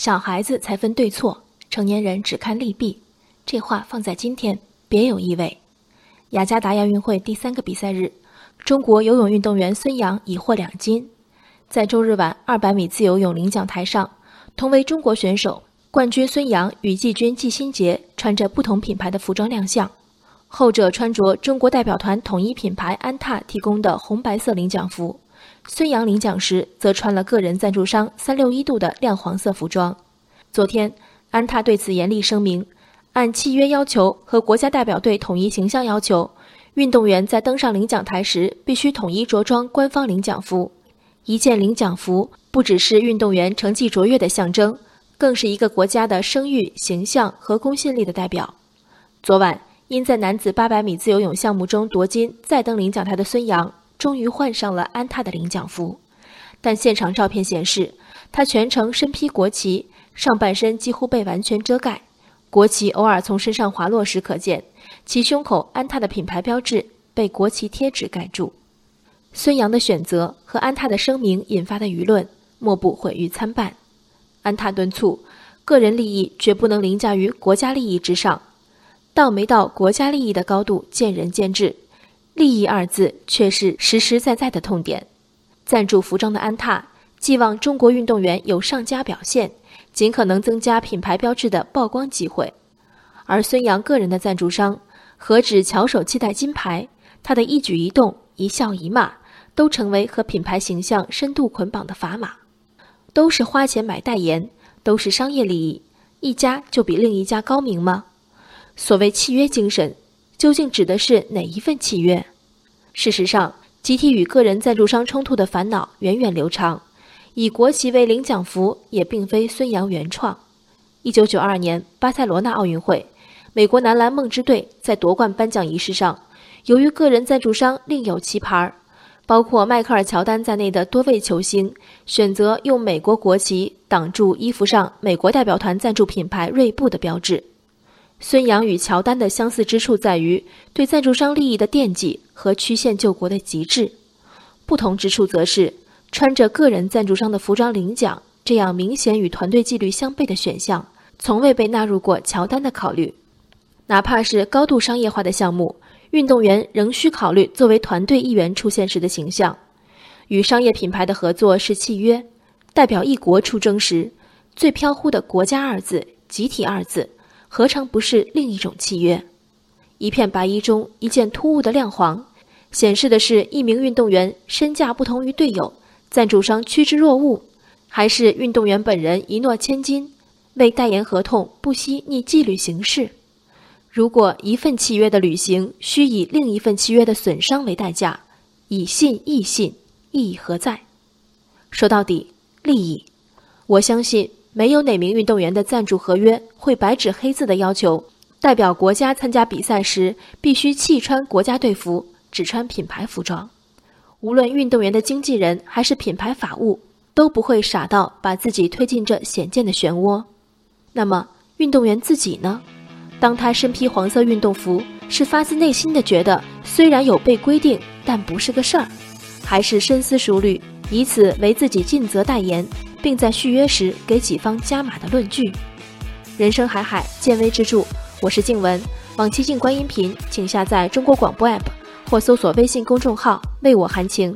小孩子才分对错，成年人只看利弊。这话放在今天别有意味。雅加达亚运会第三个比赛日，中国游泳运动员孙杨已获两金。在周日晚200米自由泳领奖台上，同为中国选手，冠军孙杨与季军季新杰穿着不同品牌的服装亮相。后者穿着中国代表团统一品牌安踏提供的红白色领奖服，孙杨领奖时则穿了个人赞助商三六一度的亮黄色服装。昨天，安踏对此严厉声明，按契约要求和国家代表队统一形象要求，运动员在登上领奖台时必须统一着装官方领奖服。一件领奖服不只是运动员成绩卓越的象征，更是一个国家的声誉、形象和公信力的代表。昨晚。因在男子800米自由泳项目中夺金再登领奖台的孙杨，终于换上了安踏的领奖服。但现场照片显示，他全程身披国旗，上半身几乎被完全遮盖，国旗偶尔从身上滑落时可见，其胸口安踏的品牌标志被国旗贴纸盖住。孙杨的选择和安踏的声明引发的舆论，莫不毁誉参半。安踏敦促，个人利益绝不能凌驾于国家利益之上。到没到国家利益的高度，见仁见智。利益二字却是实实在在的痛点。赞助服装的安踏寄望中国运动员有上佳表现，尽可能增加品牌标志的曝光机会。而孙杨个人的赞助商何止翘首期待金牌，他的一举一动、一笑一骂，都成为和品牌形象深度捆绑的砝码。都是花钱买代言，都是商业利益，一家就比另一家高明吗？所谓契约精神，究竟指的是哪一份契约？事实上，集体与个人赞助商冲突的烦恼源远流长。以国旗为领奖服也并非孙杨原创。一九九二年巴塞罗那奥运会，美国男篮梦之队在夺冠颁奖仪式上，由于个人赞助商另有棋牌，包括迈克尔乔丹在内的多位球星选择用美国国旗挡住衣服上美国代表团赞助品牌锐步的标志。孙杨与乔丹的相似之处在于对赞助商利益的惦记和曲线救国的极致，不同之处则是穿着个人赞助商的服装领奖这样明显与团队纪律相悖的选项，从未被纳入过乔丹的考虑。哪怕是高度商业化的项目，运动员仍需考虑作为团队一员出现时的形象。与商业品牌的合作是契约，代表一国出征时，最飘忽的“国家”二字、集体二字。何尝不是另一种契约？一片白衣中一件突兀的亮黄，显示的是一名运动员身价不同于队友，赞助商趋之若鹜，还是运动员本人一诺千金，为代言合同不惜逆纪律行事？如果一份契约的履行需以另一份契约的损伤为代价，以信易信，意义何在？说到底，利益。我相信。没有哪名运动员的赞助合约会白纸黑字的要求，代表国家参加比赛时必须弃穿国家队服，只穿品牌服装。无论运动员的经纪人还是品牌法务，都不会傻到把自己推进这险见的漩涡。那么，运动员自己呢？当他身披黄色运动服，是发自内心的觉得虽然有被规定，但不是个事儿，还是深思熟虑，以此为自己尽责代言？并在续约时给己方加码的论据。人生海海，见微知著。我是静文，往期静观音频，请下载中国广播 APP 或搜索微信公众号“为我含情”。